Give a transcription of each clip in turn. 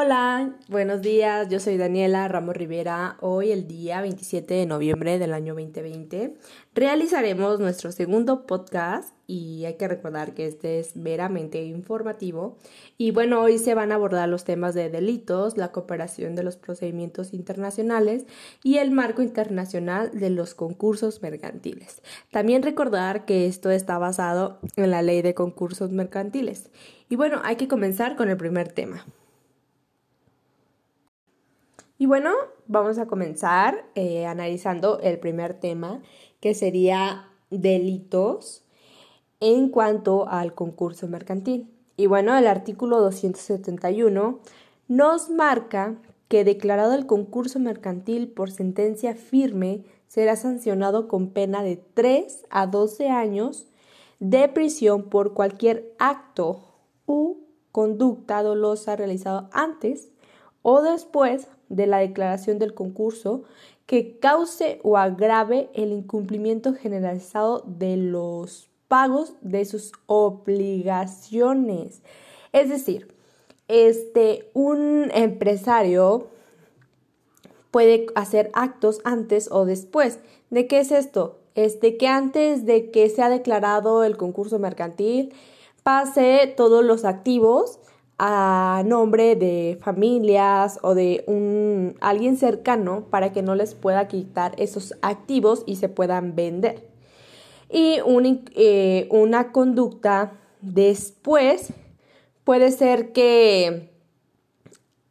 Hola, buenos días, yo soy Daniela Ramos Rivera. Hoy, el día 27 de noviembre del año 2020, realizaremos nuestro segundo podcast y hay que recordar que este es meramente informativo. Y bueno, hoy se van a abordar los temas de delitos, la cooperación de los procedimientos internacionales y el marco internacional de los concursos mercantiles. También recordar que esto está basado en la ley de concursos mercantiles. Y bueno, hay que comenzar con el primer tema. Y bueno, vamos a comenzar eh, analizando el primer tema, que sería delitos en cuanto al concurso mercantil. Y bueno, el artículo 271 nos marca que declarado el concurso mercantil por sentencia firme será sancionado con pena de 3 a 12 años de prisión por cualquier acto u conducta dolosa realizado antes o después de la declaración del concurso que cause o agrave el incumplimiento generalizado de los pagos de sus obligaciones. Es decir, este, un empresario puede hacer actos antes o después. ¿De qué es esto? Es de que antes de que sea declarado el concurso mercantil, pase todos los activos a nombre de familias o de un alguien cercano para que no les pueda quitar esos activos y se puedan vender. Y eh, una conducta después puede ser que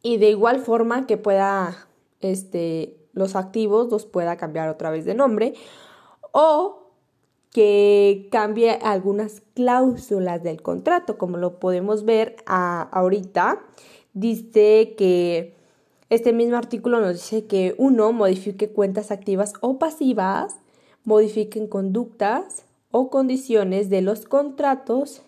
y de igual forma que pueda este los activos los pueda cambiar otra vez de nombre o que cambie algunas cláusulas del contrato, como lo podemos ver ahorita. Dice que este mismo artículo nos dice que uno modifique cuentas activas o pasivas, modifiquen conductas o condiciones de los contratos,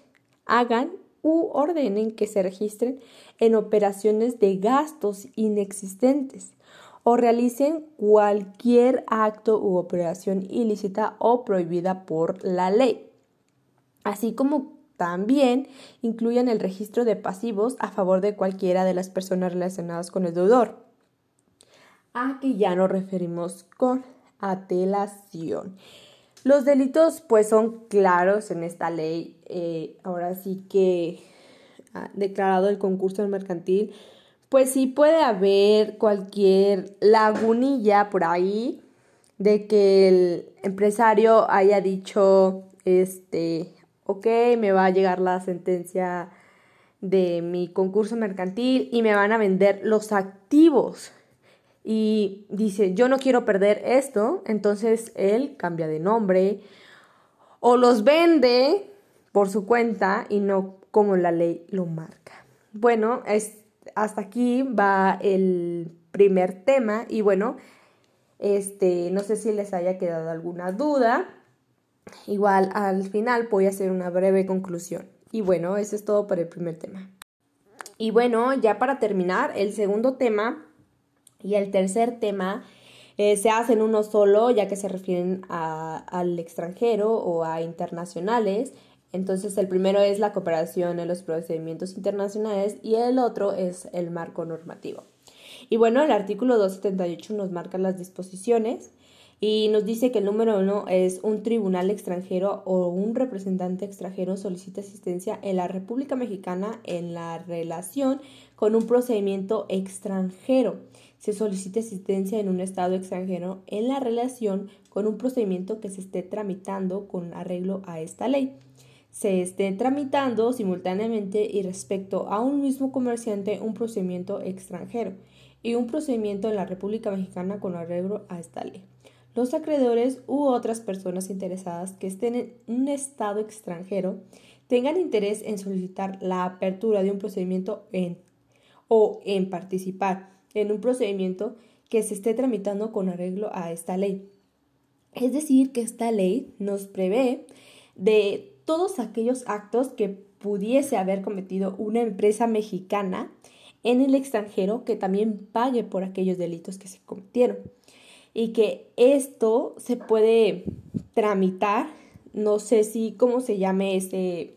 hagan u ordenen que se registren en operaciones de gastos inexistentes o realicen cualquier acto u operación ilícita o prohibida por la ley, así como también incluyen el registro de pasivos a favor de cualquiera de las personas relacionadas con el deudor. Aquí ya nos referimos con atelación. Los delitos pues son claros en esta ley. Eh, ahora sí que ha declarado el concurso mercantil pues sí puede haber cualquier lagunilla por ahí de que el empresario haya dicho, este, ok, me va a llegar la sentencia de mi concurso mercantil y me van a vender los activos. Y dice, yo no quiero perder esto, entonces él cambia de nombre o los vende por su cuenta y no como la ley lo marca. Bueno, es hasta aquí va el primer tema y bueno, este, no sé si les haya quedado alguna duda. Igual al final voy a hacer una breve conclusión. Y bueno, eso es todo para el primer tema. Y bueno, ya para terminar, el segundo tema y el tercer tema eh, se hacen uno solo, ya que se refieren al extranjero o a internacionales. Entonces el primero es la cooperación en los procedimientos internacionales y el otro es el marco normativo. Y bueno, el artículo 278 nos marca las disposiciones y nos dice que el número uno es un tribunal extranjero o un representante extranjero solicita asistencia en la República Mexicana en la relación con un procedimiento extranjero. Se solicita asistencia en un estado extranjero en la relación con un procedimiento que se esté tramitando con arreglo a esta ley se esté tramitando simultáneamente y respecto a un mismo comerciante un procedimiento extranjero y un procedimiento en la República Mexicana con arreglo a esta ley. Los acreedores u otras personas interesadas que estén en un estado extranjero tengan interés en solicitar la apertura de un procedimiento en, o en participar en un procedimiento que se esté tramitando con arreglo a esta ley. Es decir, que esta ley nos prevé de todos aquellos actos que pudiese haber cometido una empresa mexicana en el extranjero que también pague por aquellos delitos que se cometieron. Y que esto se puede tramitar, no sé si cómo se llame ese,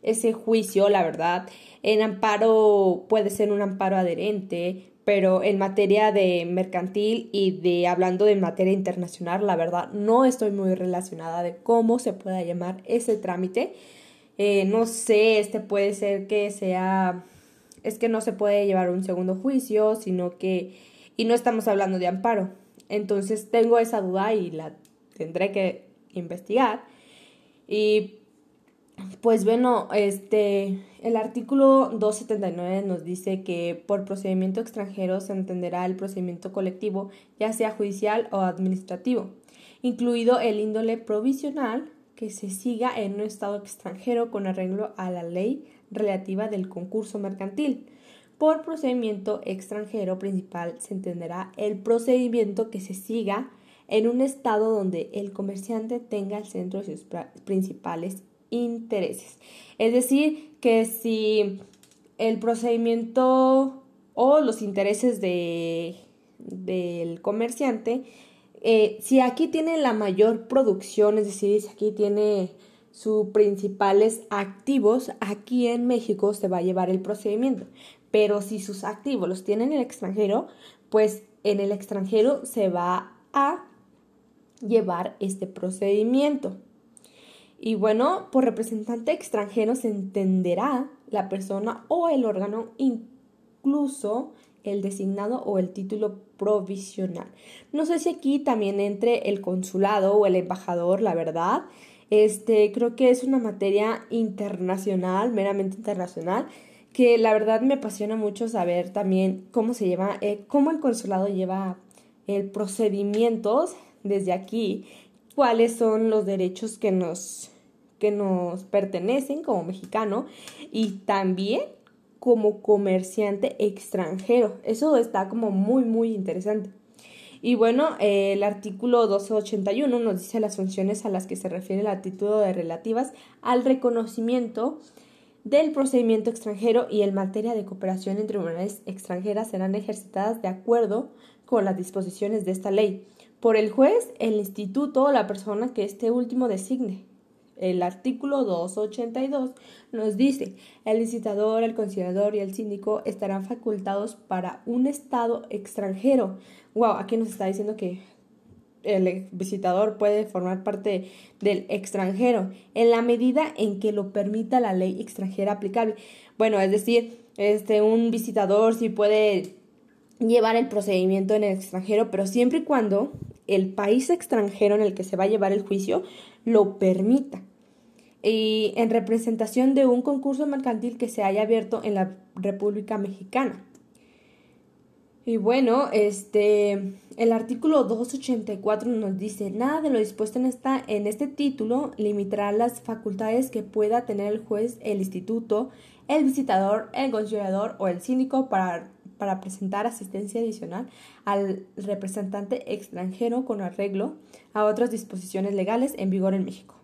ese juicio, la verdad. En amparo puede ser un amparo adherente, pero en materia de mercantil y de hablando de materia internacional, la verdad no estoy muy relacionada de cómo se pueda llamar ese trámite. Eh, no sé, este puede ser que sea, es que no se puede llevar un segundo juicio, sino que, y no estamos hablando de amparo. Entonces tengo esa duda y la tendré que investigar. Y pues bueno, este, el artículo 279 nos dice que por procedimiento extranjero se entenderá el procedimiento colectivo, ya sea judicial o administrativo, incluido el índole provisional que se siga en un estado extranjero con arreglo a la ley relativa del concurso mercantil. Por procedimiento extranjero principal se entenderá el procedimiento que se siga en un estado donde el comerciante tenga el centro de sus principales intereses. Es decir, que si el procedimiento o los intereses de, del comerciante, eh, si aquí tiene la mayor producción, es decir, si aquí tiene sus principales activos, aquí en México se va a llevar el procedimiento. Pero si sus activos los tiene en el extranjero, pues en el extranjero se va a llevar este procedimiento. Y bueno, por representante extranjero se entenderá la persona o el órgano, incluso el designado o el título provisional. No sé si aquí también entre el consulado o el embajador, la verdad. Este, creo que es una materia internacional, meramente internacional, que la verdad me apasiona mucho saber también cómo se lleva, eh, cómo el consulado lleva el procedimientos desde aquí cuáles son los derechos que nos, que nos pertenecen como mexicano y también como comerciante extranjero. Eso está como muy, muy interesante. Y bueno, el artículo 1281 nos dice las funciones a las que se refiere el título de relativas al reconocimiento del procedimiento extranjero y en materia de cooperación en tribunales extranjeras serán ejercitadas de acuerdo con las disposiciones de esta ley por el juez, el instituto o la persona que este último designe. El artículo 282 nos dice, el licitador, el conciliador y el síndico estarán facultados para un estado extranjero. Wow, aquí nos está diciendo que el visitador puede formar parte del extranjero en la medida en que lo permita la ley extranjera aplicable. Bueno, es decir, este un visitador sí puede llevar el procedimiento en el extranjero, pero siempre y cuando el país extranjero en el que se va a llevar el juicio lo permita. Y en representación de un concurso mercantil que se haya abierto en la República Mexicana. Y bueno, este, el artículo 284 nos dice, nada de lo dispuesto en, esta, en este título limitará las facultades que pueda tener el juez, el instituto, el visitador, el conciliador o el síndico para para presentar asistencia adicional al representante extranjero con arreglo a otras disposiciones legales en vigor en México.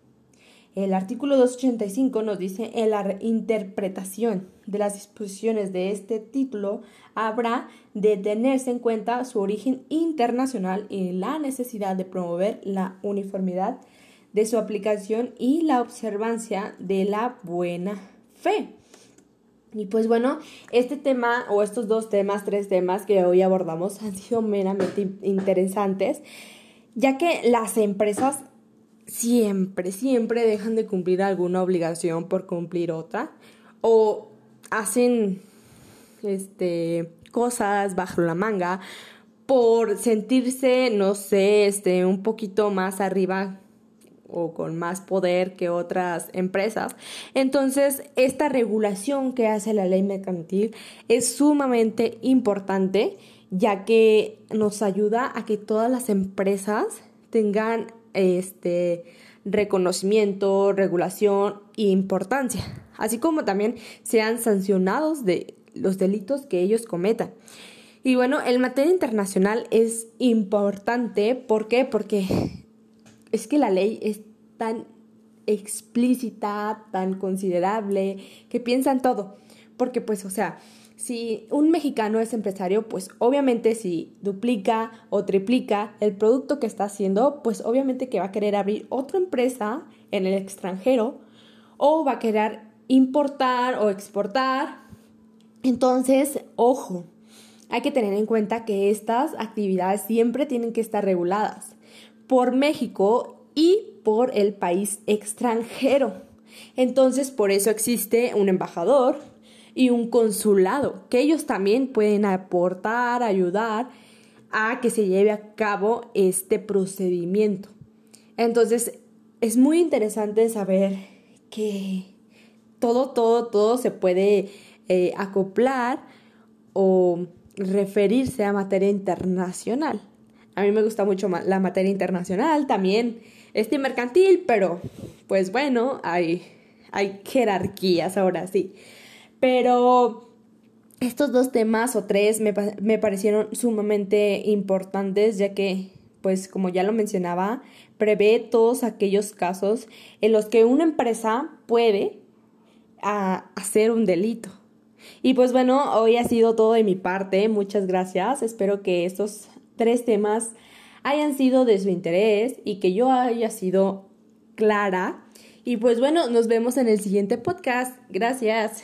El artículo 285 nos dice en la interpretación de las disposiciones de este título habrá de tenerse en cuenta su origen internacional y la necesidad de promover la uniformidad de su aplicación y la observancia de la buena fe. Y pues bueno, este tema o estos dos temas, tres temas que hoy abordamos han sido meramente interesantes, ya que las empresas siempre, siempre dejan de cumplir alguna obligación por cumplir otra o hacen este cosas bajo la manga por sentirse, no sé, este un poquito más arriba o con más poder que otras empresas. Entonces, esta regulación que hace la ley mercantil es sumamente importante ya que nos ayuda a que todas las empresas tengan este reconocimiento, regulación e importancia, así como también sean sancionados de los delitos que ellos cometan. Y bueno, en materia internacional es importante, ¿por qué? Porque es que la ley es tan explícita, tan considerable, que piensa en todo. Porque pues, o sea, si un mexicano es empresario, pues obviamente si duplica o triplica el producto que está haciendo, pues obviamente que va a querer abrir otra empresa en el extranjero o va a querer importar o exportar. Entonces, ojo, hay que tener en cuenta que estas actividades siempre tienen que estar reguladas por México y por el país extranjero. Entonces, por eso existe un embajador y un consulado, que ellos también pueden aportar, ayudar a que se lleve a cabo este procedimiento. Entonces, es muy interesante saber que todo, todo, todo se puede eh, acoplar o referirse a materia internacional. A mí me gusta mucho la materia internacional, también este mercantil, pero pues bueno, hay, hay jerarquías ahora sí. Pero estos dos temas o tres me, me parecieron sumamente importantes ya que, pues como ya lo mencionaba, prevé todos aquellos casos en los que una empresa puede ah, hacer un delito. Y pues bueno, hoy ha sido todo de mi parte. Muchas gracias. Espero que estos tres temas hayan sido de su interés y que yo haya sido clara. Y pues bueno, nos vemos en el siguiente podcast. Gracias.